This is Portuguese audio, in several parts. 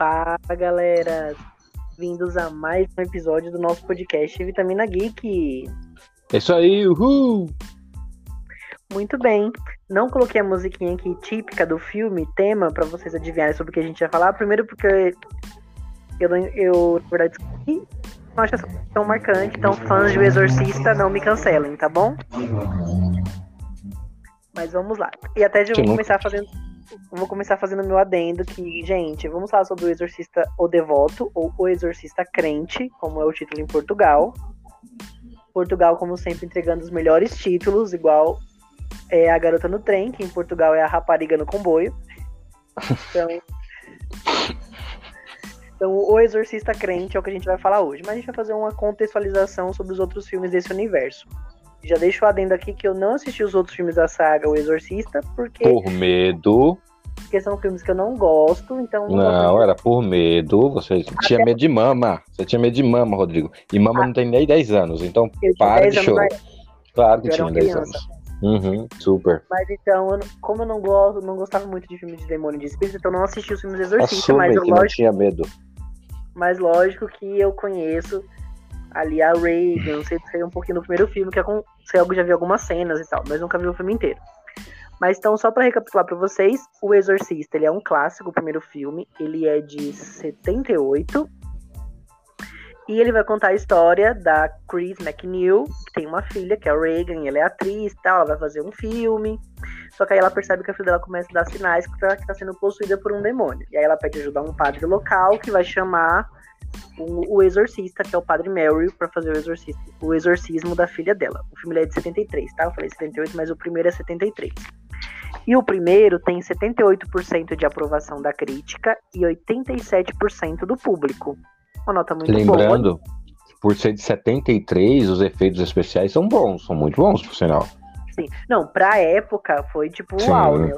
Fala galera, vindos a mais um episódio do nosso podcast Vitamina Geek. É isso aí, uhul! Muito bem, não coloquei a musiquinha aqui típica do filme, tema, para vocês adivinharem sobre o que a gente vai falar. Primeiro porque eu, eu, eu na verdade, não acho essa tão marcante, então fãs de O Exorcista não me cancelem, tá bom? Mas vamos lá. E até já vou começar fazendo vou começar fazendo meu adendo que, gente, vamos falar sobre o Exorcista O Devoto ou O Exorcista Crente, como é o título em Portugal. Portugal, como sempre, entregando os melhores títulos, igual é a Garota no Trem, que em Portugal é a Rapariga no Comboio. Então, então, o Exorcista Crente é o que a gente vai falar hoje, mas a gente vai fazer uma contextualização sobre os outros filmes desse universo. Já deixo o adendo aqui que eu não assisti os outros filmes da saga O Exorcista, porque. Por medo. Porque são filmes que eu não gosto, então. Não, não era por medo. Você Até... tinha medo de mama. Você tinha medo de mama, Rodrigo. E mama ah. não tem nem 10 anos, então para de chorar. Claro que eu tinha 10 anos. Uhum, super. Mas então, eu, como eu não gosto, não gostava muito de filmes de demônio e de espírito, então não assisti os filmes do Exorcista, mas eu lógico. Tinha medo. Mas lógico que eu conheço ali a Reagan, sei, sei um pouquinho do primeiro filme, que é com, sei, eu já vi algumas cenas e tal, mas nunca vi o filme inteiro. Mas então, só para recapitular para vocês, O Exorcista, ele é um clássico, o primeiro filme, ele é de 78, e ele vai contar a história da Chris McNeil, que tem uma filha, que é a Reagan, ela é atriz tal, ela vai fazer um filme, só que aí ela percebe que a filha dela começa a dar sinais que está tá sendo possuída por um demônio. E aí ela pede ajuda a um padre local, que vai chamar o, o exorcista, que é o padre Mary, para fazer o, exorcismo, o exorcismo da filha dela. O filme é de 73, tá? Eu falei 78, mas o primeiro é 73. E o primeiro tem 78% de aprovação da crítica e 87% do público. Uma nota muito Lembrando, boa. Lembrando, por ser de 73, os efeitos especiais são bons, são muito bons, por sinal. Sim. Não, pra época foi tipo, Sim. uau, né?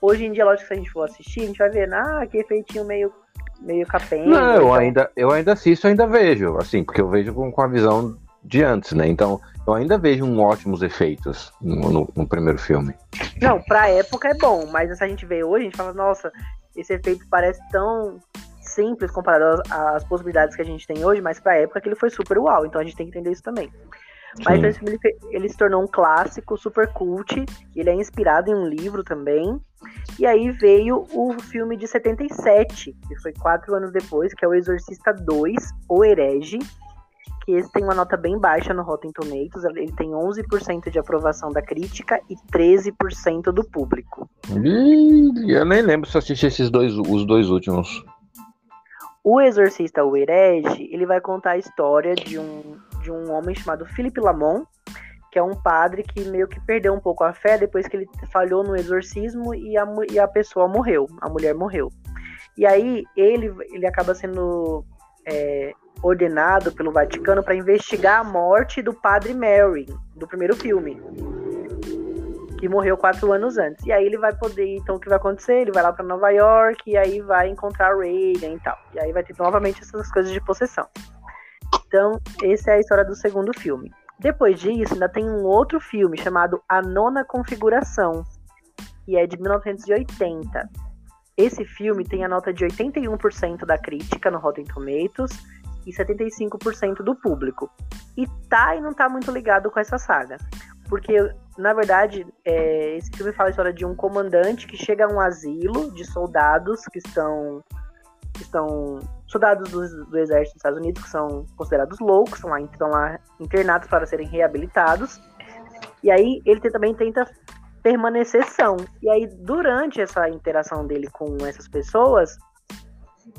Hoje em dia, lógico que se a gente for assistir, a gente vai ver, ah, que efeitinho meio meio capenga. Não, eu então... ainda, eu ainda assisto, ainda vejo, assim, porque eu vejo com, com a visão de antes, né? Então, eu ainda vejo um ótimos efeitos no, no, no, primeiro filme. Não, pra época é bom, mas se a gente vê hoje, a gente fala, nossa, esse efeito parece tão simples comparado às, às possibilidades que a gente tem hoje, mas pra época ele foi super uau, então a gente tem que entender isso também. Mas esse filme ele, ele, se tornou um clássico, super cult. Ele é inspirado em um livro também. E aí veio o filme de 77, que foi quatro anos depois, que é O Exorcista 2, O Herege. Que esse tem uma nota bem baixa no Rotten Tomatoes. Ele tem 11% de aprovação da crítica e 13% do público. eu nem lembro se eu assisti esses dois, os dois últimos. O Exorcista, o Herege, ele vai contar a história de um, de um homem chamado Philippe Lamont, que é um padre que meio que perdeu um pouco a fé depois que ele falhou no exorcismo e a, e a pessoa morreu, a mulher morreu. E aí ele, ele acaba sendo é, ordenado pelo Vaticano para investigar a morte do padre Mary, do primeiro filme, que morreu quatro anos antes. E aí ele vai poder, então o que vai acontecer? Ele vai lá para Nova York e aí vai encontrar Reagan e tal. E aí vai ter novamente essas coisas de possessão. Então, essa é a história do segundo filme. Depois disso, ainda tem um outro filme chamado A Nona Configuração, que é de 1980. Esse filme tem a nota de 81% da crítica no Rotten Tomatoes e 75% do público. E tá e não tá muito ligado com essa saga. Porque, na verdade, é, esse filme fala a história de um comandante que chega a um asilo de soldados que estão que estão soldados do, do, exército dos Estados Unidos que são considerados loucos, lá, estão lá internados para serem reabilitados. E aí ele também tenta permanecer são. E aí durante essa interação dele com essas pessoas,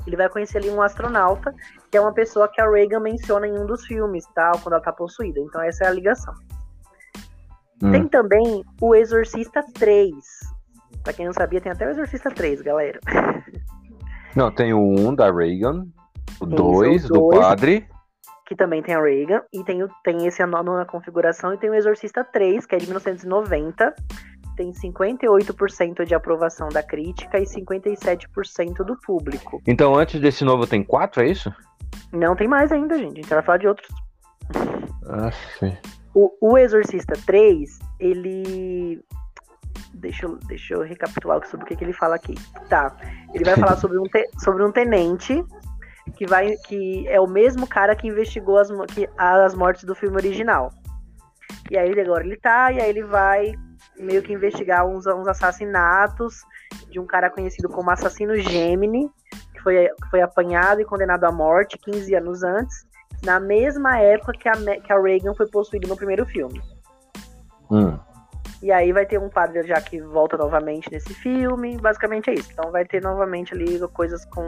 ele vai conhecer ali um astronauta, que é uma pessoa que a Reagan menciona em um dos filmes, tal, quando ela tá possuída. Então essa é a ligação. Hum. Tem também o Exorcista 3. Pra quem não sabia, tem até o Exorcista 3, galera. Não, tem o 1 um da Reagan, o 2 do padre. Que também tem a Reagan, e tem, o, tem esse anônimo na configuração, e tem o Exorcista 3, que é de 1990. Tem 58% de aprovação da crítica e 57% do público. Então, antes desse novo, tem 4, é isso? Não tem mais ainda, gente. A gente vai falar de outros. Aff. O, o Exorcista 3, ele deixa eu, deixa eu recapitular sobre o que, que ele fala aqui. Tá. Ele vai falar sobre um, te, sobre um tenente que vai que é o mesmo cara que investigou as, que, as mortes do filme original. E aí agora ele tá, e aí ele vai meio que investigar uns, uns assassinatos de um cara conhecido como assassino Gemini, que foi, que foi apanhado e condenado à morte 15 anos antes, na mesma época que a, que a Reagan foi possuída no primeiro filme. Hum. E aí vai ter um padre já que volta novamente nesse filme. Basicamente é isso. Então vai ter novamente ali coisas com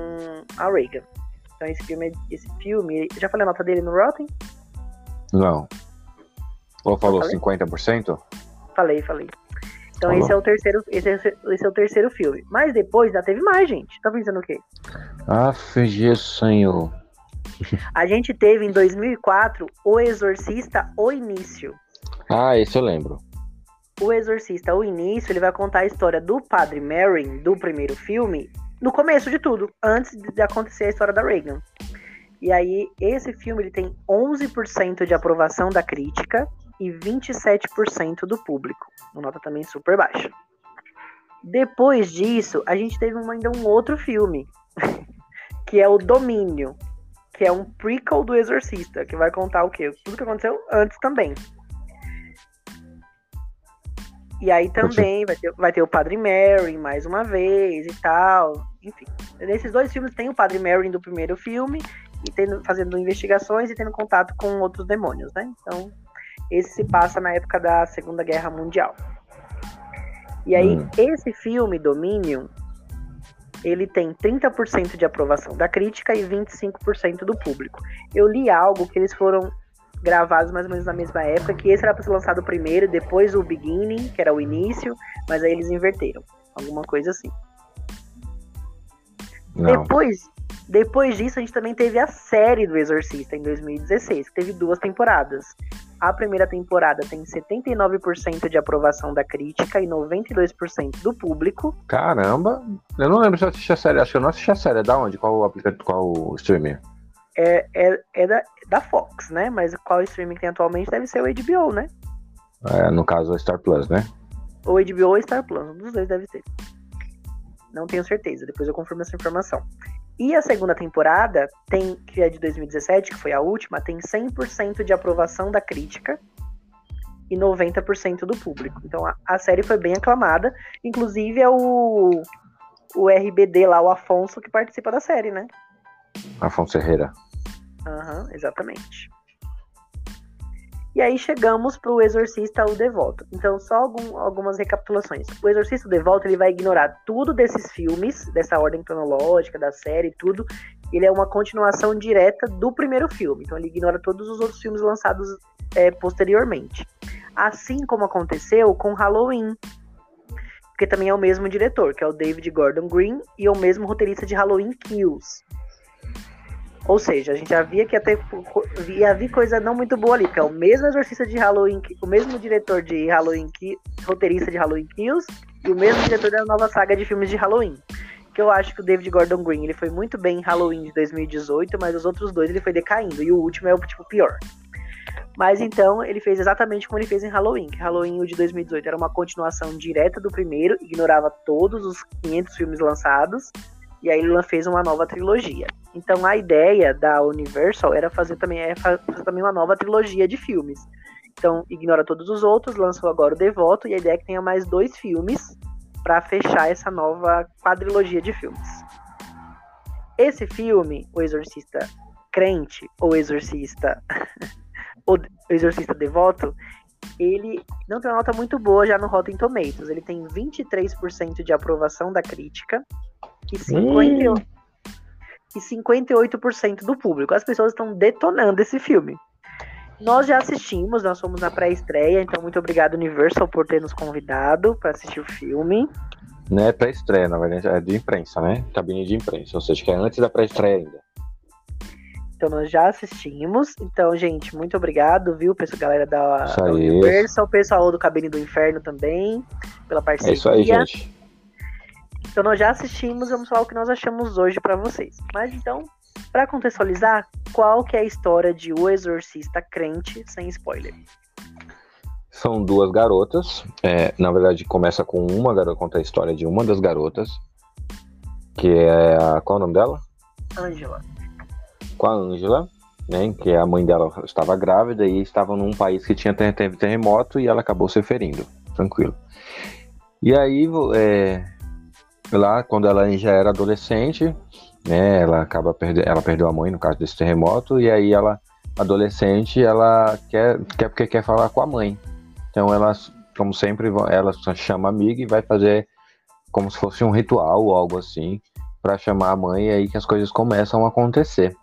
a Reagan. Então esse filme, esse filme. Já falei a nota dele no Rotten? Não. Ou falou falei? 50%? Falei, falei. Então falou. esse é o terceiro. Esse é, esse é o terceiro filme. Mas depois já teve mais, gente. Tá pensando o quê? Ah, Senhor. A gente teve em 2004 O Exorcista, O Início. Ah, esse eu lembro. O Exorcista, o início, ele vai contar a história do Padre Merrin, do primeiro filme, no começo de tudo, antes de acontecer a história da Reagan. E aí, esse filme ele tem 11% de aprovação da crítica e 27% do público. Uma nota também super baixa. Depois disso, a gente teve ainda um outro filme, que é o Domínio, que é um prequel do Exorcista, que vai contar o quê? Tudo que aconteceu antes também. E aí também vai ter, vai ter o Padre Mary mais uma vez e tal. Enfim, nesses dois filmes tem o Padre Mary do primeiro filme e tendo, fazendo investigações e tendo contato com outros demônios, né? Então, esse se passa na época da Segunda Guerra Mundial. E aí, hum. esse filme, Dominion, ele tem 30% de aprovação da crítica e 25% do público. Eu li algo que eles foram gravados mais ou menos na mesma época, que esse era para ser lançado primeiro, depois o Beginning, que era o início, mas aí eles inverteram. Alguma coisa assim. Não. Depois, depois disso, a gente também teve a série do Exorcista em 2016, que teve duas temporadas. A primeira temporada tem 79% de aprovação da crítica e 92% do público. Caramba! Eu não lembro se eu assisti a série. Acho que eu não assisti a série. É da onde? Qual o aplicativo? Qual o streaming? É, é, é da, da Fox, né? Mas qual streaming tem atualmente deve ser o HBO, né? É, no caso, o Star Plus, né? Ou HBO ou Star Plus, um dos dois deve ser. Não tenho certeza, depois eu confirmo essa informação. E a segunda temporada, tem que é de 2017, que foi a última, tem 100% de aprovação da crítica e 90% do público. Então a, a, série foi bem aclamada. Inclusive é o, o RBD lá, o Afonso, que participa da série, né? Afonso Herrera. Aham, uhum, exatamente. E aí chegamos para o Exorcista o Devoto. Então, só algum, algumas recapitulações. O Exorcista o Devoto ele vai ignorar tudo desses filmes, dessa ordem cronológica, da série, tudo. Ele é uma continuação direta do primeiro filme. Então, ele ignora todos os outros filmes lançados é, posteriormente. Assim como aconteceu com Halloween. Porque também é o mesmo diretor, que é o David Gordon Green, e é o mesmo roteirista de Halloween Kills. Ou seja, a gente já via que ia ter ia vir coisa não muito boa ali, porque é o mesmo exorcista de Halloween, o mesmo diretor de Halloween, roteirista de Halloween Kills, e o mesmo diretor da nova saga de filmes de Halloween. Que eu acho que o David Gordon Green ele foi muito bem em Halloween de 2018, mas os outros dois ele foi decaindo, e o último é o tipo pior. Mas então ele fez exatamente como ele fez em Halloween, que Halloween o de 2018 era uma continuação direta do primeiro, ignorava todos os 500 filmes lançados, e aí ele fez uma nova trilogia. Então a ideia da Universal era fazer também, é fazer também uma nova trilogia de filmes. Então ignora todos os outros, lançou agora o Devoto e a ideia é que tenha mais dois filmes para fechar essa nova quadrilogia de filmes. Esse filme, O Exorcista Crente ou Exorcista o Exorcista Devoto, ele não tem uma nota muito boa já no Rotten Tomatoes. Ele tem 23% de aprovação da crítica e 58%. Hum e 58% do público. As pessoas estão detonando esse filme. Nós já assistimos, nós fomos na pré-estreia, então muito obrigado Universal por ter nos convidado para assistir o filme. Não é pré-estreia, na verdade, é de imprensa, né? Cabine de imprensa, ou seja, que é antes da pré-estreia ainda. Então nós já assistimos. Então, gente, muito obrigado, viu, pessoal, galera da, da Universal, pessoal do Cabine do Inferno também, pela parceria. É isso aí, gente. Então nós já assistimos, vamos falar o que nós achamos hoje para vocês. Mas então, para contextualizar, qual que é a história de O Exorcista Crente sem spoiler? São duas garotas. É, na verdade, começa com uma garota, conta a história de uma das garotas. Que é a. Qual é o nome dela? Angela. Com a Angela, né? Que a mãe dela estava grávida e estava num país que tinha teve terremoto e ela acabou se ferindo. Tranquilo. E aí, é, lá, quando ela já era adolescente, né? Ela acaba perdendo, ela perdeu a mãe no caso desse terremoto e aí ela adolescente, ela quer quer porque quer falar com a mãe. Então ela, como sempre, ela chama a amiga e vai fazer como se fosse um ritual ou algo assim para chamar a mãe e aí que as coisas começam a acontecer,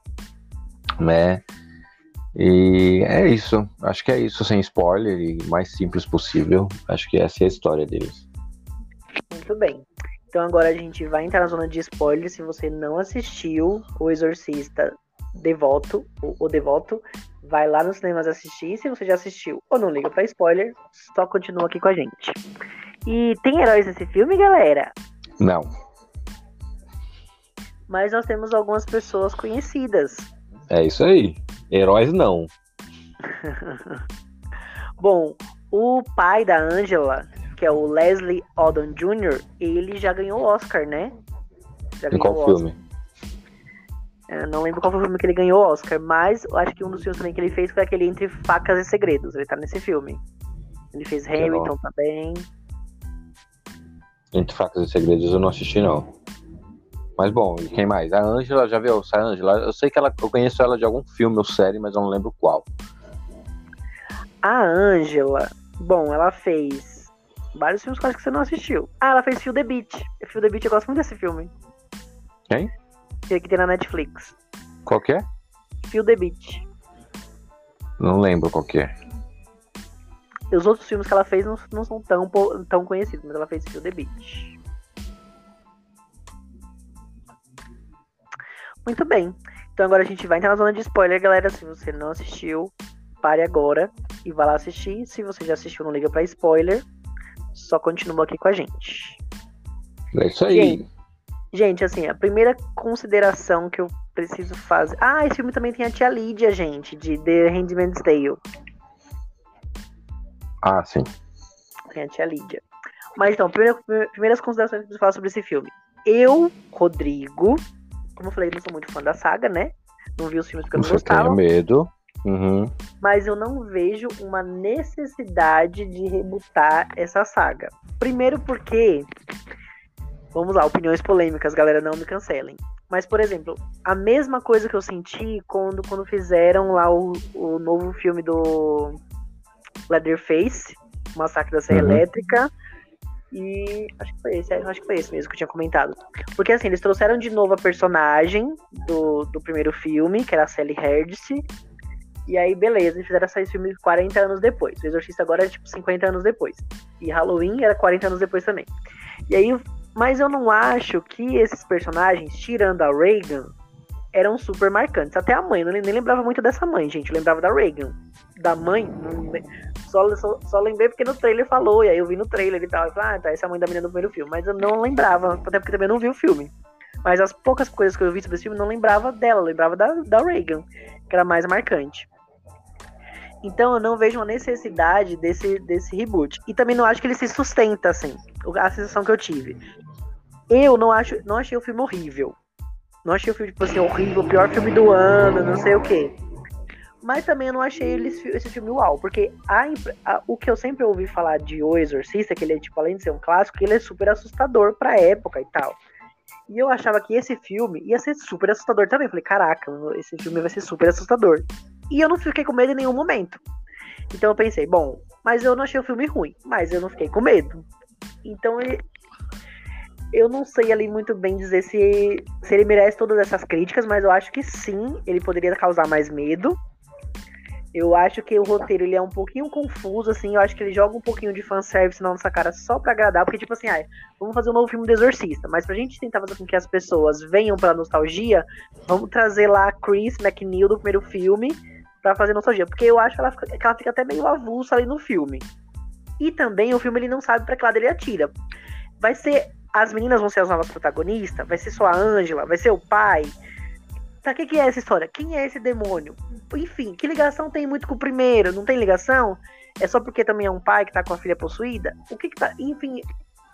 né? E é isso. Acho que é isso, sem spoiler e mais simples possível. Acho que essa é a história deles. Muito bem. Então agora a gente vai entrar na zona de spoiler. Se você não assistiu O Exorcista Devoto, o, Devoto, vai lá nos cinemas assistir. Se você já assistiu ou não liga para spoiler, só continua aqui com a gente. E tem heróis nesse filme, galera? Não. Mas nós temos algumas pessoas conhecidas. É isso aí. Heróis não. Bom, o pai da Angela, que é o Leslie Odom Jr., ele já ganhou Oscar, né? Já em qual filme? Eu não lembro qual foi o filme que ele ganhou Oscar, mas eu acho que um dos filmes também que ele fez foi aquele Entre Facas e Segredos. Ele tá nesse filme. Ele fez Hamilton também. Entre Facas e Segredos eu não assisti, não. Mas bom, e quem mais? A Angela, já viu a Angela? Eu sei que ela, eu conheço ela de algum filme ou série, mas eu não lembro qual. A Angela, bom, ela fez vários filmes que eu acho que você não assistiu. Ah, ela fez Feel the Beat. Feel the Beat, eu gosto muito desse filme. Quem? Que tem na Netflix. Qual que é? Feel the Beat. Não lembro qual que é. Os outros filmes que ela fez não, não são tão, tão conhecidos, mas ela fez Feel the Beat. Muito bem. Então agora a gente vai entrar na zona de spoiler, galera. Se você não assistiu, pare agora e vá lá assistir. Se você já assistiu, não liga para spoiler. Só continua aqui com a gente. É isso aí. Gente, gente, assim, a primeira consideração que eu preciso fazer. Ah, esse filme também tem a tia Lídia, gente, de The Handmaid's Tale. Ah, sim. Tem a tia Lídia. Mas então, primeira, primeiras considerações que eu preciso falar sobre esse filme. Eu, Rodrigo, como eu falei, não sou muito fã da saga, né? Não vi os filmes que eu não gostava. Tenho medo. Uhum. Mas eu não vejo uma necessidade de rebutar essa saga. Primeiro porque. Vamos lá, opiniões polêmicas, galera, não me cancelem. Mas, por exemplo, a mesma coisa que eu senti quando, quando fizeram lá o, o novo filme do Leatherface, Massacre da Serra uhum. Elétrica, e acho que foi esse, acho que foi esse mesmo que eu tinha comentado. Porque assim, eles trouxeram de novo a personagem do, do primeiro filme, que era a Sally Herdse. E aí, beleza, eles fizeram esse filme 40 anos depois. O Exorcista agora é tipo 50 anos depois. E Halloween era 40 anos depois também. E aí, mas eu não acho que esses personagens, tirando a Reagan, eram super marcantes. Até a mãe, eu nem lembrava muito dessa mãe, gente. Eu lembrava da Reagan. Da mãe, só, só, lembrei porque no trailer falou, e aí eu vi no trailer e tal. Eu falei, ah, tá, essa é a mãe da menina do primeiro filme. Mas eu não lembrava, até porque também não vi o filme. Mas as poucas coisas que eu vi sobre esse filme, não lembrava dela, lembrava da, da Reagan, que era mais marcante. Então eu não vejo uma necessidade desse, desse reboot. E também não acho que ele se sustenta, assim. A sensação que eu tive. Eu não acho, não achei o filme horrível. Não achei o filme, tipo assim, horrível, o pior filme do ano, não sei o quê. Mas também eu não achei esse, filme uau, porque a, a, o que eu sempre ouvi falar de O Exorcista, que ele é, tipo, além de ser um clássico, ele é super assustador pra época e tal. E eu achava que esse filme ia ser super assustador também. Eu falei, caraca, esse filme vai ser super assustador. E eu não fiquei com medo em nenhum momento. Então eu pensei, bom, mas eu não achei o filme ruim, mas eu não fiquei com medo. Então eu não sei ali muito bem dizer se, se ele merece todas essas críticas, mas eu acho que sim, ele poderia causar mais medo. Eu acho que o roteiro ele é um pouquinho confuso, assim. Eu acho que ele joga um pouquinho de fanservice na nossa cara só pra agradar. Porque, tipo assim, ah, vamos fazer um novo filme do Exorcista. Mas pra gente tentar fazer com que as pessoas venham pela nostalgia, vamos trazer lá a Chris McNeil do primeiro filme pra fazer nostalgia. Porque eu acho que ela, fica, que ela fica até meio avulsa ali no filme. E também o filme ele não sabe pra que lado ele atira. Vai ser. As meninas vão ser as novas protagonistas? Vai ser só a Angela? Vai ser o pai? O que, que é essa história? Quem é esse demônio? Enfim, que ligação tem muito com o primeiro? Não tem ligação? É só porque também é um pai que tá com a filha possuída? O que que tá. Enfim,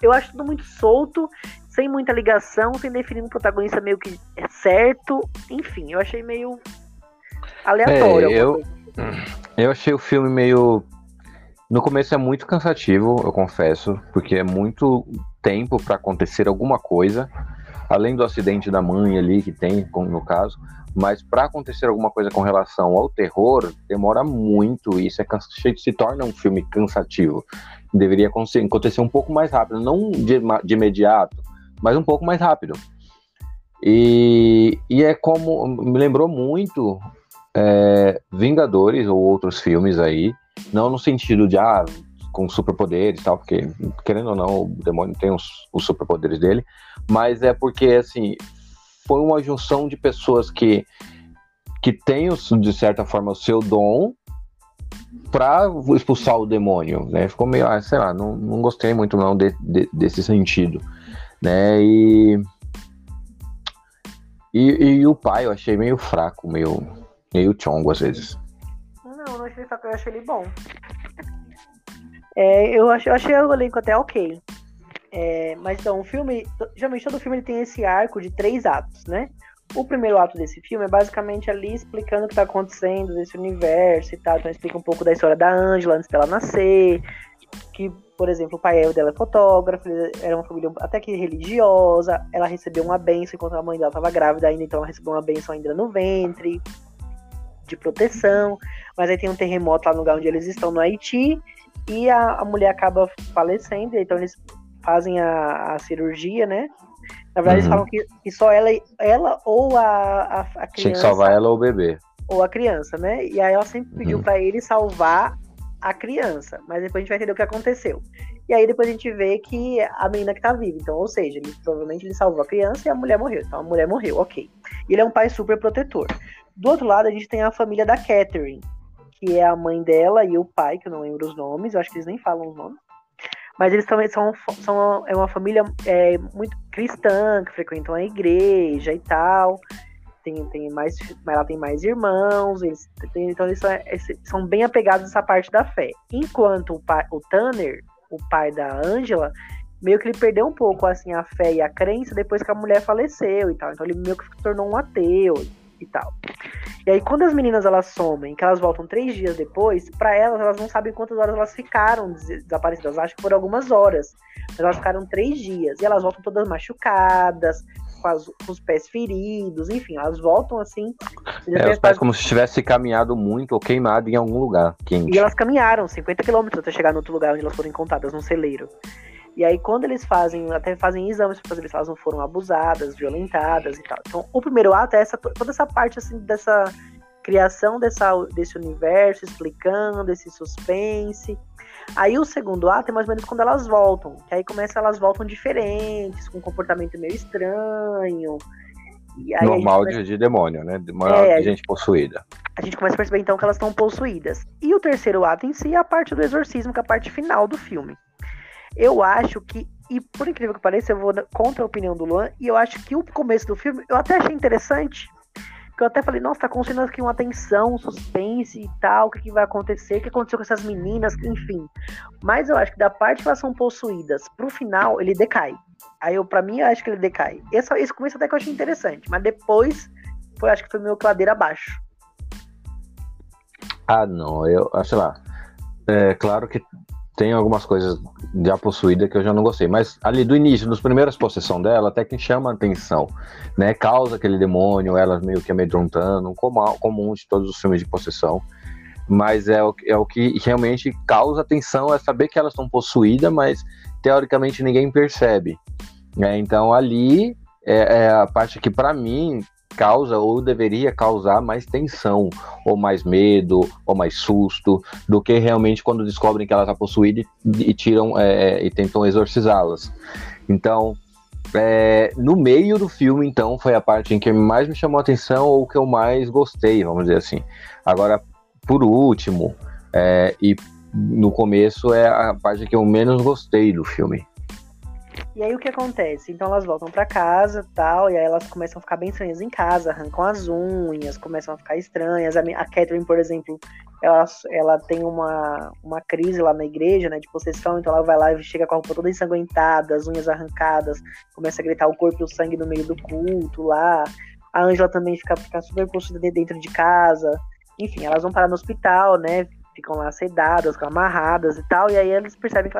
eu acho tudo muito solto, sem muita ligação, sem definir um protagonista meio que é certo. Enfim, eu achei meio aleatório. É, eu, eu achei o filme meio. No começo é muito cansativo, eu confesso, porque é muito tempo para acontecer alguma coisa, além do acidente da mãe ali que tem, no caso, mas para acontecer alguma coisa com relação ao terror, demora muito, e isso é se torna um filme cansativo. Deveria acontecer um pouco mais rápido, não de, de imediato, mas um pouco mais rápido. E, e é como me lembrou muito é, Vingadores ou outros filmes aí, não no sentido de ah, com superpoderes e tal, porque querendo ou não, o demônio tem os, os superpoderes dele, mas é porque assim foi uma junção de pessoas que que têm de certa forma o seu dom para expulsar o demônio, né? Ficou meio, ah, sei lá, não, não gostei muito não de, de, desse sentido, né? E, e, e o pai eu achei meio fraco, meio meio chongo às vezes. Não, não achei fraco, eu achei ele bom. É, eu, achei, eu achei o elenco até ok. É, mas então, o filme. Geralmente todo filme ele tem esse arco de três atos, né? O primeiro ato desse filme é basicamente ali explicando o que está acontecendo nesse universo e tal. Então explica um pouco da história da Angela antes dela nascer. Que, por exemplo, o pai dela é fotógrafo, era uma família até que religiosa. Ela recebeu uma benção enquanto a mãe dela estava grávida ainda, então ela recebeu uma benção ainda no ventre de proteção, mas aí tem um terremoto lá no lugar onde eles estão, no Haiti, e a, a mulher acaba falecendo, então eles fazem a, a cirurgia, né? Na verdade, uhum. eles falam que, que, só ela, ela ou a, a, a, criança. Tinha que salvar ela ou o bebê. Ou a criança, né? E aí ela sempre pediu uhum. para ele salvar a criança, mas depois a gente vai entender o que aconteceu. E aí depois a gente vê que a menina que tá viva, então, ou seja, ele provavelmente ele salvou a criança e a mulher morreu. Então a mulher morreu, ok. E ele é um pai super protetor. Do outro lado, a gente tem a família da Catherine, que é a mãe dela e o pai, que eu não lembro os nomes, eu acho que eles nem falam os nomes. Mas eles também são, são é uma família é, muito cristã, que frequentam a igreja e tal. Tem, tem mais, ela tem mais irmãos, eles tem, então eles são, são, bem apegados nessa parte da fé. Enquanto o, pai, o Tanner, o pai da Angela, meio que ele perdeu um pouco assim a fé e a crença depois que a mulher faleceu e tal. Então ele meio que se tornou um ateu e tal. E aí, quando as meninas elas somem, que elas voltam três dias depois, para elas, elas não sabem quantas horas elas ficaram desaparecidas. Acho que foram algumas horas. Mas elas ficaram três dias. E elas voltam todas machucadas, com, as, com os pés feridos, enfim, elas voltam assim. É, os pés como se tivesse caminhado muito ou queimado em algum lugar quente. E elas caminharam 50 quilômetros até chegar no outro lugar onde elas foram encontradas, num celeiro. E aí, quando eles fazem, até fazem exames para saber se elas não foram abusadas, violentadas e tal. Então, o primeiro ato é essa, toda essa parte, assim, dessa criação dessa, desse universo, explicando esse suspense. Aí o segundo ato é mais ou menos quando elas voltam, que aí começa elas voltam diferentes, com um comportamento meio estranho. Normal começa... de, demônio, né? De, uma, é, de gente possuída. A gente começa a perceber então que elas estão possuídas. E o terceiro ato em si é a parte do exorcismo, que é a parte final do filme. Eu acho que, e por incrível que pareça, eu vou contra a opinião do Luan, e eu acho que o começo do filme eu até achei interessante. Que eu até falei, nossa, tá construindo aqui uma tensão, um suspense e tal, o que, que vai acontecer, o que aconteceu com essas meninas, enfim. Mas eu acho que da parte que elas são possuídas pro final, ele decai. Aí eu, pra mim, eu acho que ele decai. Esse, esse começo até que eu achei interessante, mas depois, foi, acho que foi meio cladeira abaixo. Ah, não, eu, sei lá. É claro que tem algumas coisas já possuída que eu já não gostei, mas ali do início, nos primeiras possessão dela, até que chama a atenção, né? Causa aquele demônio, elas meio que amedrontando, como comum de todos os filmes de possessão. Mas é o, é o que realmente causa atenção, é saber que elas estão possuídas, mas teoricamente ninguém percebe. Né? Então ali é, é a parte que para mim causa ou deveria causar mais tensão, ou mais medo, ou mais susto, do que realmente quando descobrem que ela está possuída e, e tiram é, e tentam exorcizá-las. Então, é, no meio do filme, então, foi a parte em que mais me chamou a atenção ou que eu mais gostei, vamos dizer assim. Agora, por último, é, e no começo é a parte que eu menos gostei do filme. E aí o que acontece? Então elas voltam para casa tal, e aí elas começam a ficar bem estranhas em casa, arrancam as unhas, começam a ficar estranhas. A, a Catherine, por exemplo, ela, ela tem uma, uma crise lá na igreja, né, de possessão, então ela vai lá e chega com a roupa toda ensanguentada, as unhas arrancadas, começa a gritar o corpo e o sangue no meio do culto lá. A Angela também fica, fica super possuída dentro de casa. Enfim, elas vão parar no hospital, né? Ficam lá sedadas, amarradas e tal, e aí eles percebem que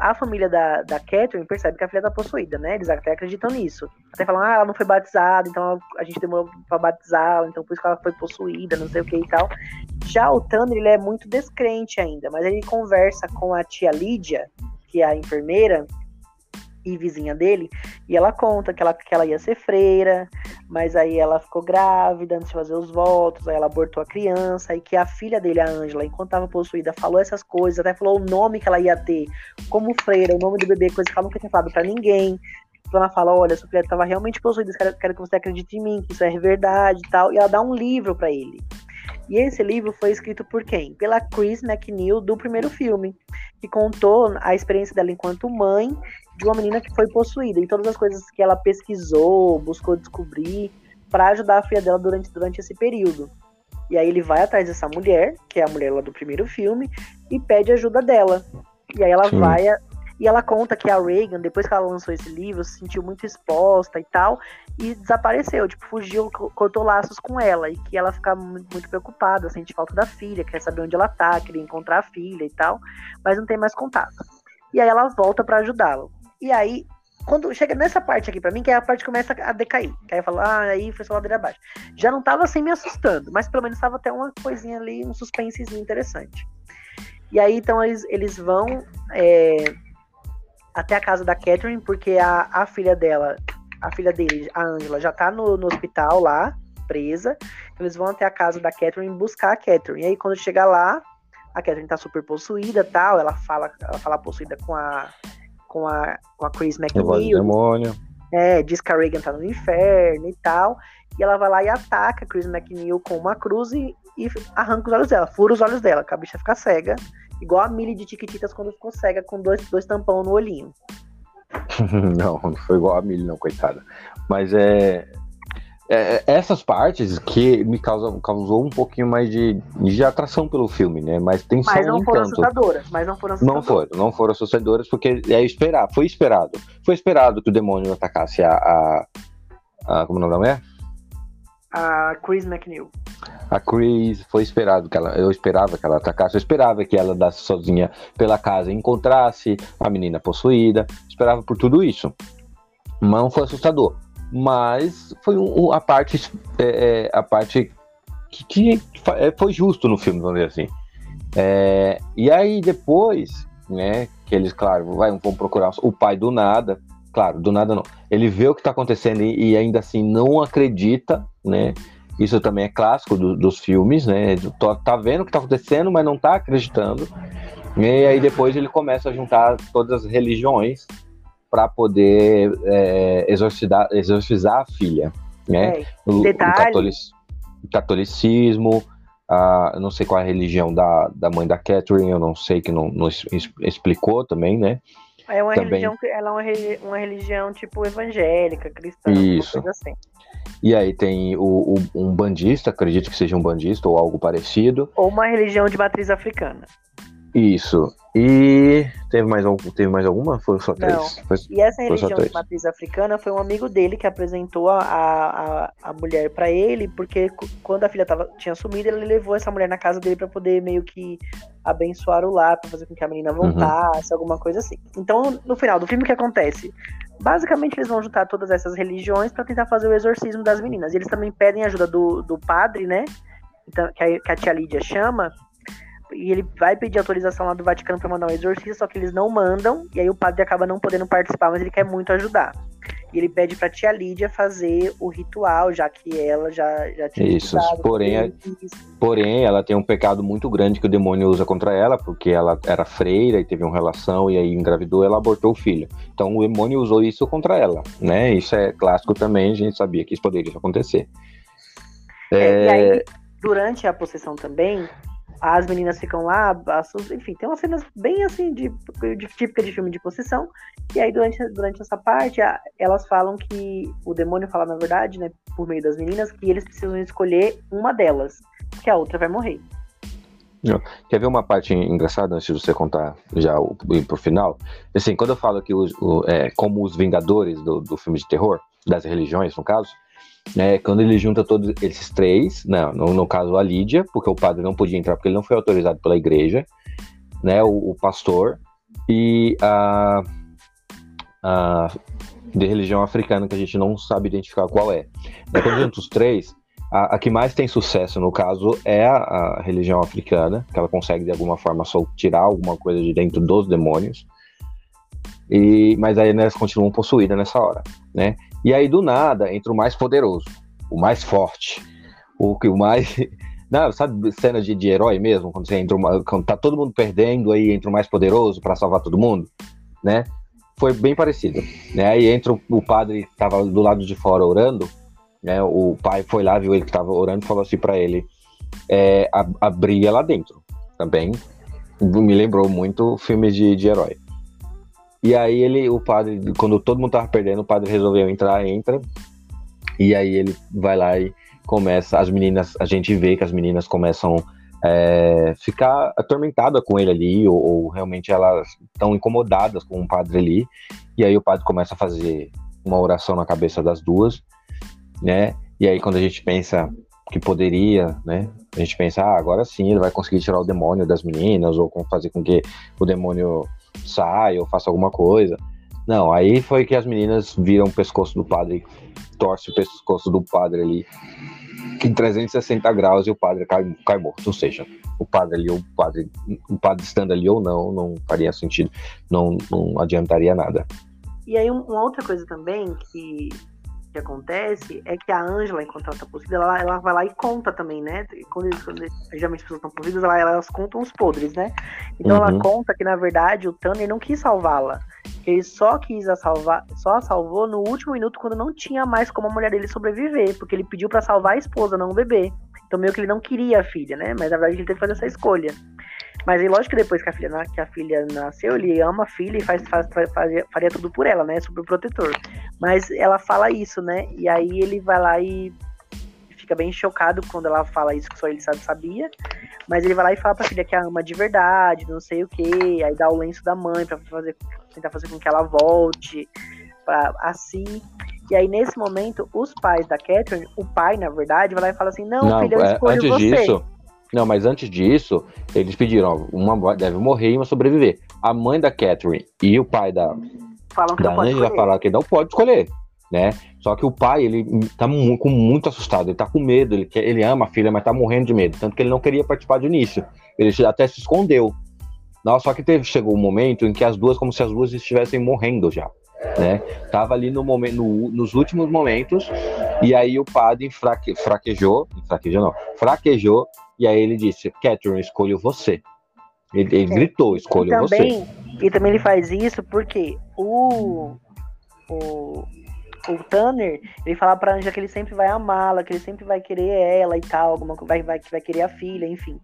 a família da, da Catherine percebe que a filha tá possuída, né? Eles até acreditam nisso. Até falam, ah, ela não foi batizada, então a gente demorou pra batizá-la, então por isso que ela foi possuída, não sei o que e tal. Já o Tanner, ele é muito descrente ainda, mas ele conversa com a tia Lídia, que é a enfermeira, e vizinha dele, e ela conta que ela, que ela ia ser freira, mas aí ela ficou grávida antes de fazer os votos, aí ela abortou a criança, e que a filha dele, a Ângela, enquanto estava possuída, falou essas coisas, até falou o nome que ela ia ter como freira, o nome do bebê, coisa que ela nunca tinha falado para ninguém. Então ela fala, olha, sua filha estava realmente possuída, quero, quero que você acredite em mim, que isso é verdade e tal, e ela dá um livro para ele. E esse livro foi escrito por quem? Pela Chris McNeil do primeiro filme, que contou a experiência dela enquanto mãe de uma menina que foi possuída e todas as coisas que ela pesquisou, buscou descobrir para ajudar a filha dela durante, durante esse período. E aí ele vai atrás dessa mulher, que é a mulher lá do primeiro filme, e pede ajuda dela. E aí ela Sim. vai e ela conta que a Reagan, depois que ela lançou esse livro, se sentiu muito exposta e tal, e desapareceu, tipo, fugiu, cortou laços com ela, e que ela fica muito preocupada, sente falta da filha, quer saber onde ela tá, queria encontrar a filha e tal, mas não tem mais contato. E aí ela volta para ajudá-lo. E aí, quando chega nessa parte aqui para mim, que é a parte que começa a decair. Que aí eu falo, ah, aí foi só ladeira abaixo. Já não tava assim me assustando, mas pelo menos tava até uma coisinha ali, um suspensezinho interessante. E aí, então, eles, eles vão é, até a casa da Catherine, porque a, a filha dela, a filha dele, a Angela, já tá no, no hospital lá, presa. Eles vão até a casa da Catherine buscar a Catherine. E aí, quando chega lá, a Catherine tá super possuída tal. Ela fala, ela fala possuída com a com a, com a Chris McNeil. demônio. É, diz que a Reagan tá no inferno e tal. E ela vai lá e ataca a Chris McNeil com uma cruz e, e arranca os olhos dela, fura os olhos dela, que a bicha fica cega. Igual a Millie de Tiquititas quando ficou cega com dois, dois tampão no olhinho. não, não foi igual a Millie, não, coitada. Mas é, é, é, essas partes que me causam, causou um pouquinho mais de, de atração pelo filme, né? Mas tem mas não foram tanto. assustadoras, mas não foram assustadoras. Não foram, não foram assustadoras porque é esperar, foi esperado. Foi esperado que o demônio atacasse a, a, a como o nome é? A Chris McNeil. A Chris foi esperado que ela, eu esperava que ela atacasse, eu esperava que ela andasse sozinha pela casa e encontrasse a menina possuída, esperava por tudo isso. Mas não foi assustador mas foi um, a parte é, é, a parte que, que, é, foi justo no filme, vamos dizer assim. É, e aí depois, né, que eles, claro, vai, vão procurar o pai do nada, claro, do nada não. Ele vê o que está acontecendo e, e, ainda assim não acredita, né? Isso também é clássico do, dos filmes, né? Tá vendo o que está acontecendo, mas não está acreditando. E aí depois ele começa a juntar todas as religiões para poder é, exorcizar, exorcizar a filha, né? É, o, o, catolic, catolicismo, a, não sei qual é a religião da, da mãe da Catherine, eu não sei que não, não explicou também, né? É uma também. religião, ela é uma, uma religião tipo evangélica, cristã, Isso. assim. E aí tem o, o, um bandista, acredito que seja um bandista ou algo parecido. Ou uma religião de matriz africana. Isso. E teve mais, algum, teve mais alguma? Foi só três? Não. Foi, e essa religião de matriz africana foi um amigo dele que apresentou a, a, a mulher para ele, porque quando a filha tava, tinha sumido, ele levou essa mulher na casa dele para poder meio que abençoar o lar, pra fazer com que a menina voltasse, uhum. alguma coisa assim. Então, no final do filme, o que acontece? Basicamente, eles vão juntar todas essas religiões para tentar fazer o exorcismo das meninas. E eles também pedem ajuda do, do padre, né? Então, que, a, que a tia Lídia chama, e ele vai pedir autorização lá do Vaticano para mandar um exorcista, só que eles não mandam, e aí o padre acaba não podendo participar, mas ele quer muito ajudar. E ele pede pra tia Lídia fazer o ritual, já que ela já, já tinha Isso, porém, porém, ela tem um pecado muito grande que o demônio usa contra ela, porque ela era freira e teve uma relação e aí engravidou, ela abortou o filho. Então o demônio usou isso contra ela, né? Isso é clássico também, a gente sabia que isso poderia acontecer. É, é... E aí, durante a possessão também, as meninas ficam lá, enfim, tem umas cenas bem assim de, de típica de filme de possessão. E aí durante, durante essa parte, elas falam que o demônio fala na verdade, né, por meio das meninas, que eles precisam escolher uma delas, que a outra vai morrer. Quer ver uma parte engraçada antes de você contar já o, pro final? Assim, quando eu falo que os, o, é, como os Vingadores do, do filme de terror, das religiões no caso, né, quando ele junta todos esses três, né, no, no, caso a Lídia, porque o padre não podia entrar porque ele não foi autorizado pela igreja, né, o, o pastor e a, a, de religião africana que a gente não sabe identificar qual é. Né, quando junta os três, a, a, que mais tem sucesso no caso é a, a, religião africana, que ela consegue de alguma forma só tirar alguma coisa de dentro dos demônios. E, mas aí elas continuam possuídas nessa hora, né? E aí, do nada, entra o mais poderoso, o mais forte, o que o mais. Não, sabe cena de, de herói mesmo? Quando você entra uma, quando tá todo mundo perdendo, aí entra o mais poderoso para salvar todo mundo, né? Foi bem parecido. Né? Aí entra o, o padre que tava do lado de fora orando, né? O pai foi lá, viu ele que estava orando e falou assim para ele: é, abria lá dentro. Também me lembrou muito filmes de, de herói. E aí ele, o padre, quando todo mundo tava perdendo, o padre resolveu entrar, entra. E aí ele vai lá e começa, as meninas, a gente vê que as meninas começam é, ficar atormentada com ele ali, ou, ou realmente elas estão incomodadas com o padre ali. E aí o padre começa a fazer uma oração na cabeça das duas, né? E aí quando a gente pensa que poderia, né? A gente pensa, ah, agora sim ele vai conseguir tirar o demônio das meninas, ou fazer com que o demônio saia ou faça alguma coisa. Não, aí foi que as meninas viram o pescoço do padre, torce o pescoço do padre ali em 360 graus e o padre cai, cai morto. Ou seja, o padre ali, o padre, o padre estando ali ou não, não faria sentido, não, não adiantaria nada. E aí uma outra coisa também que que acontece é que a Ângela, enquanto ela tá possuída, ela, ela vai lá e conta também, né? Quando, quando geralmente as pessoas estão possuídas, ela, elas contam os podres, né? Então uhum. ela conta que, na verdade, o Tanner não quis salvá-la. Ele só quis a salvar, só a salvou no último minuto quando não tinha mais como a mulher dele sobreviver, porque ele pediu para salvar a esposa, não o bebê. Então meio que ele não queria a filha, né? Mas na verdade ele teve que fazer essa escolha. Mas aí, lógico que depois que a filha, que a filha nasceu, ele ama a filha e faz, faz, faz, faria tudo por ela, né? Super protetor. Mas ela fala isso, né? E aí ele vai lá e fica bem chocado quando ela fala isso que só ele sabe, sabia. Mas ele vai lá e fala pra filha que a ama de verdade, não sei o que. Aí dá o lenço da mãe pra fazer, tentar fazer com que ela volte. Pra, assim. E aí, nesse momento, os pais da Catherine, o pai, na verdade, vai lá e fala assim: Não, não filha, eu é, escolho antes você. Disso, não, mas antes disso, eles pediram, ó, uma deve morrer e uma sobreviver. A mãe da Catherine e o pai da, Falam da Angela falaram que não pode escolher, né? Só que o pai, ele tá com muito assustado, ele tá com medo, ele, quer, ele ama a filha, mas tá morrendo de medo. Tanto que ele não queria participar do início. Ele até se escondeu. Não, só que teve, chegou um momento em que as duas, como se as duas estivessem morrendo já. Né? Tava ali no momento, no, nos últimos momentos, e aí o padre fraque, fraquejou, fraquejou não, fraquejou e aí ele disse: Catherine, escolho você. Ele, ele é. gritou: escolho e também, você. E também ele faz isso porque o. O, o Tanner, ele fala pra Anja que ele sempre vai amá-la, que ele sempre vai querer ela e tal, alguma vai, vai, vai querer a filha, enfim.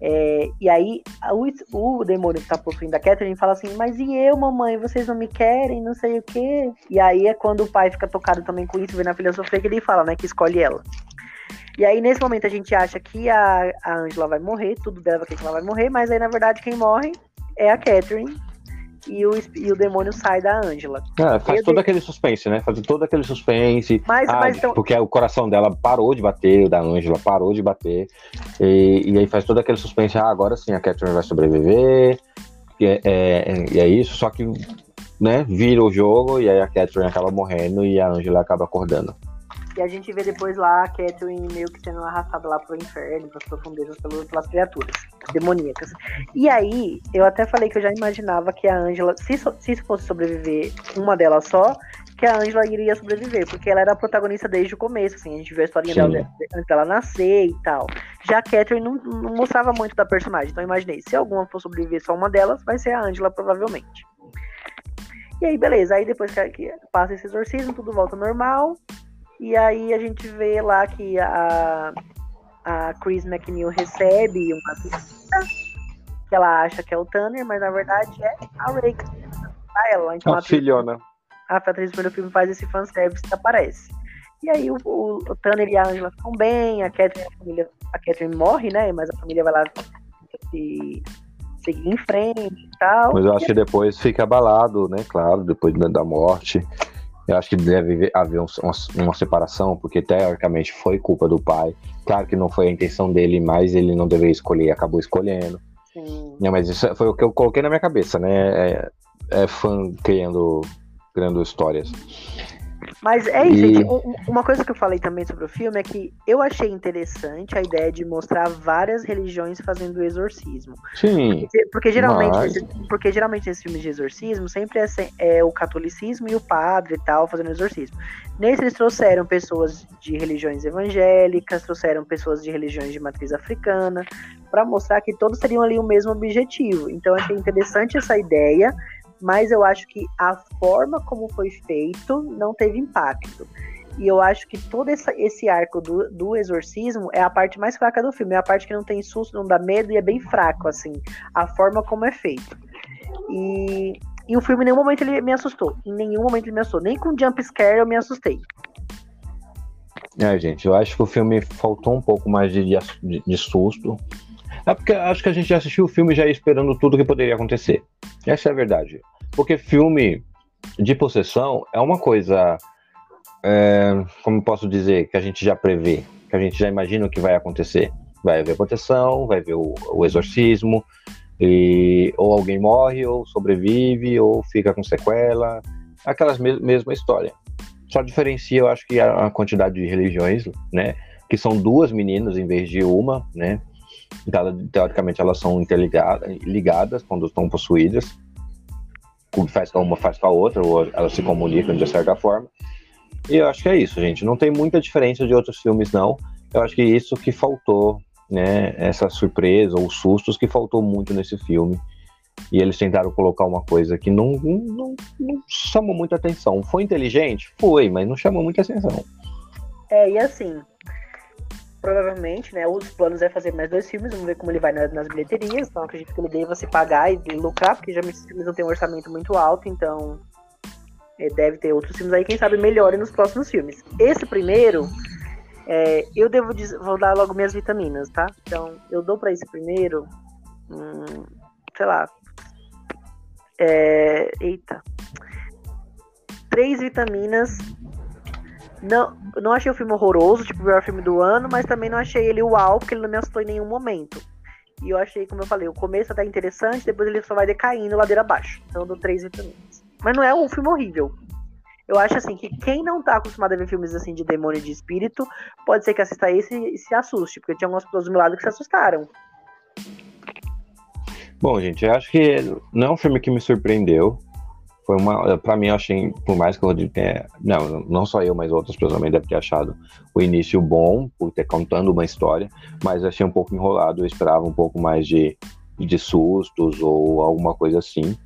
É, e aí o, o demônio que tá possuindo a Catherine fala assim, mas e eu, mamãe, vocês não me querem, não sei o quê. E aí é quando o pai fica tocado também com isso, vendo a filha sofrer, que ele fala, né, que escolhe ela. E aí, nesse momento, a gente acha que a, a Angela vai morrer, tudo dela que ela vai morrer, mas aí, na verdade, quem morre é a Catherine. E o, e o demônio sai da Angela. É, faz todo aquele suspense, né? Faz todo aquele suspense. Mas, ah, mas então... Porque o coração dela parou de bater, o da Angela parou de bater. E, e aí faz todo aquele suspense. Ah, agora sim a Catherine vai sobreviver. E é, é, e é isso, só que né, vira o jogo e aí a Catherine acaba morrendo e a Angela acaba acordando. E a gente vê depois lá a Catherine meio que sendo arrastada lá pro inferno, pras profundezas pelas criaturas demoníacas. E aí, eu até falei que eu já imaginava que a Angela, se, se isso fosse sobreviver uma delas só, que a Angela iria sobreviver, porque ela era a protagonista desde o começo, assim, a gente viu a historinha dela antes dela nascer e tal. Já a Catherine não, não mostrava muito da personagem, então eu imaginei, se alguma for sobreviver só uma delas, vai ser a Angela, provavelmente. E aí, beleza, aí depois que passa esse exorcismo, tudo volta normal, e aí a gente vê lá que a, a Chris McNeil recebe uma visita que ela acha que é o Tanner, mas na verdade é a Ray. Ela, então, a, a filhona. A atriz do primeiro filme faz esse fanservice que aparece. E aí o, o, o Tanner e a Angela ficam bem, a Catherine, a, família, a Catherine morre, né? Mas a família vai lá se, seguir em frente e tal. Mas eu acho que depois fica abalado, né? Claro, depois da morte. Eu acho que deve haver um, uma, uma, separação, porque teoricamente foi culpa do pai. Claro que não foi a intenção dele, mas ele não deveria escolher, acabou escolhendo. Sim. Não, mas isso foi o que eu coloquei na minha cabeça, né? É, é fã criando, criando histórias. Mas é isso, e... gente. Uma coisa que eu falei também sobre o filme é que eu achei interessante a ideia de mostrar várias religiões fazendo exorcismo. Sim. Porque, porque geralmente, mas... porque geralmente nesses filmes de exorcismo sempre é, é, o catolicismo e o padre e tal fazendo exorcismo. Nesse eles trouxeram pessoas de religiões evangélicas, trouxeram pessoas de religiões de matriz africana, para mostrar que todos teriam ali o mesmo objetivo. Então achei interessante essa ideia mas eu acho que a forma como foi feito não teve impacto. E eu acho que todo essa, esse arco do, do exorcismo é a parte mais fraca do filme. É a parte que não tem susto, não dá medo e é bem fraco, assim. A forma como é feito. E, e o filme em nenhum momento ele me assustou. Em nenhum momento ele me assustou. Nem com jump scare eu me assustei. É, gente, eu acho que o filme faltou um pouco mais de, de, de susto. É porque acho que a gente já assistiu o filme já esperando tudo que poderia acontecer. Essa é a verdade. Porque filme de possessão é uma coisa, é, como posso dizer, que a gente já prevê, que a gente já imagina o que vai acontecer. Vai haver proteção, vai haver o, o exorcismo, e ou alguém morre, ou sobrevive, ou fica com sequela, aquelas me mesma história. Só diferencia, eu acho que a, a quantidade de religiões, né? Que são duas meninas em vez de uma, né? Então, teoricamente elas são interligadas ligadas quando estão possuídas faz com uma, faz com a outra, ou elas se comunicam de certa forma. E eu acho que é isso, gente. Não tem muita diferença de outros filmes, não. Eu acho que isso que faltou, né? Essa surpresa ou sustos que faltou muito nesse filme. E eles tentaram colocar uma coisa que não, não, não chamou muita atenção. Foi inteligente? Foi, mas não chamou muita atenção. É, e assim, provavelmente, né, os planos é fazer mais dois filmes, vamos ver como ele vai nas, nas bilheterias, então acredito que ele deva se pagar e lucrar, porque já esses filmes não tem um orçamento muito alto, então é, deve ter outros filmes aí, quem sabe melhorem nos próximos filmes. Esse primeiro, é, eu devo vou dar logo minhas vitaminas, tá? Então, eu dou para esse primeiro, hum, sei lá, é, eita, três vitaminas não, não achei o filme horroroso, tipo o melhor filme do ano, mas também não achei ele uau, porque ele não me assustou em nenhum momento. E eu achei, como eu falei, o começo até interessante, depois ele só vai decaindo ladeira abaixo. Então eu dou três vitaminas. Mas não é um filme horrível. Eu acho assim que quem não tá acostumado a ver filmes assim de demônio e de espírito, pode ser que assista esse e se assuste, porque tinha algumas pessoas do meu lado que se assustaram. Bom, gente, eu acho que não é um filme que me surpreendeu foi uma. Pra mim, eu achei, por mais que o Rodrigo tenha. Não, não só eu, mas outras pessoas também devem ter achado o início bom, por ter contando uma história, mas achei um pouco enrolado. Eu esperava um pouco mais de, de sustos ou alguma coisa assim.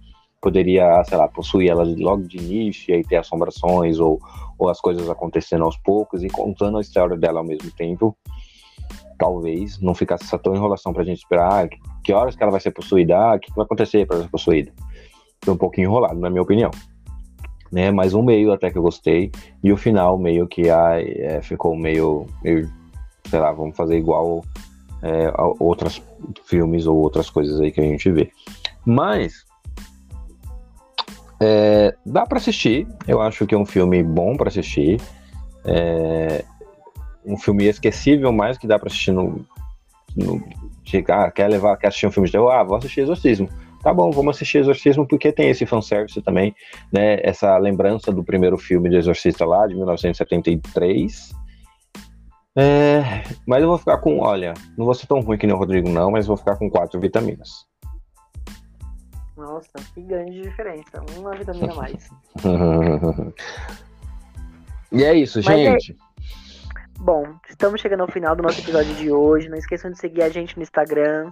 Poderia, sei lá, possuir ela logo de início e aí ter assombrações ou, ou as coisas acontecendo aos poucos e contando a história dela ao mesmo tempo. Talvez não ficasse essa tão enrolação pra gente esperar ah, que horas que ela vai ser possuída, ah, o que vai acontecer para ser possuída foi um pouquinho enrolado, na minha opinião. Né, mas um meio até que eu gostei, e o final meio que ai, é, ficou meio, meio, sei lá, vamos fazer igual é, a outros filmes ou outras coisas aí que a gente vê. Mas é, dá para assistir, eu acho que é um filme bom para assistir, é, um filme esquecível, mas que dá para assistir no, no ah, quer levar, quer assistir um filme de terror, ah, vou assistir Exorcismo tá bom, vamos assistir Exorcismo porque tem esse fanservice também, né? Essa lembrança do primeiro filme de Exorcista lá, de 1973. É, mas eu vou ficar com, olha, não vou ser tão ruim que nem o Rodrigo, não, mas vou ficar com quatro vitaminas. Nossa, que grande diferença. Uma vitamina a mais. e é isso, mas é gente. É... Bom, estamos chegando ao final do nosso episódio de hoje. Não esqueçam de seguir a gente no Instagram,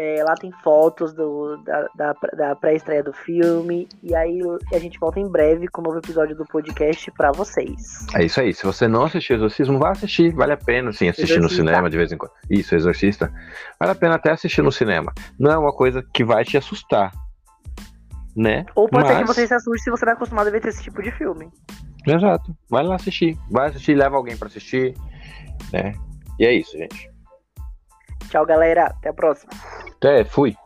É, lá tem fotos do, da, da, da pré-estreia do filme. E aí a gente volta em breve com um novo episódio do podcast para vocês. É isso aí. Se você não assistiu Exorcismo, vá assistir. Vale a pena, sim, assistir Exorcista. no cinema de vez em quando. Isso, Exorcista. Vale a pena até assistir no cinema. Não é uma coisa que vai te assustar. Né? Ou pode Mas... ser que você se assuste se você não é acostumado a ver esse tipo de filme. Exato. Vai lá assistir. Vai assistir, leva alguém para assistir. Né? E é isso, gente. Tchau, galera. Até a próxima. Até, fui.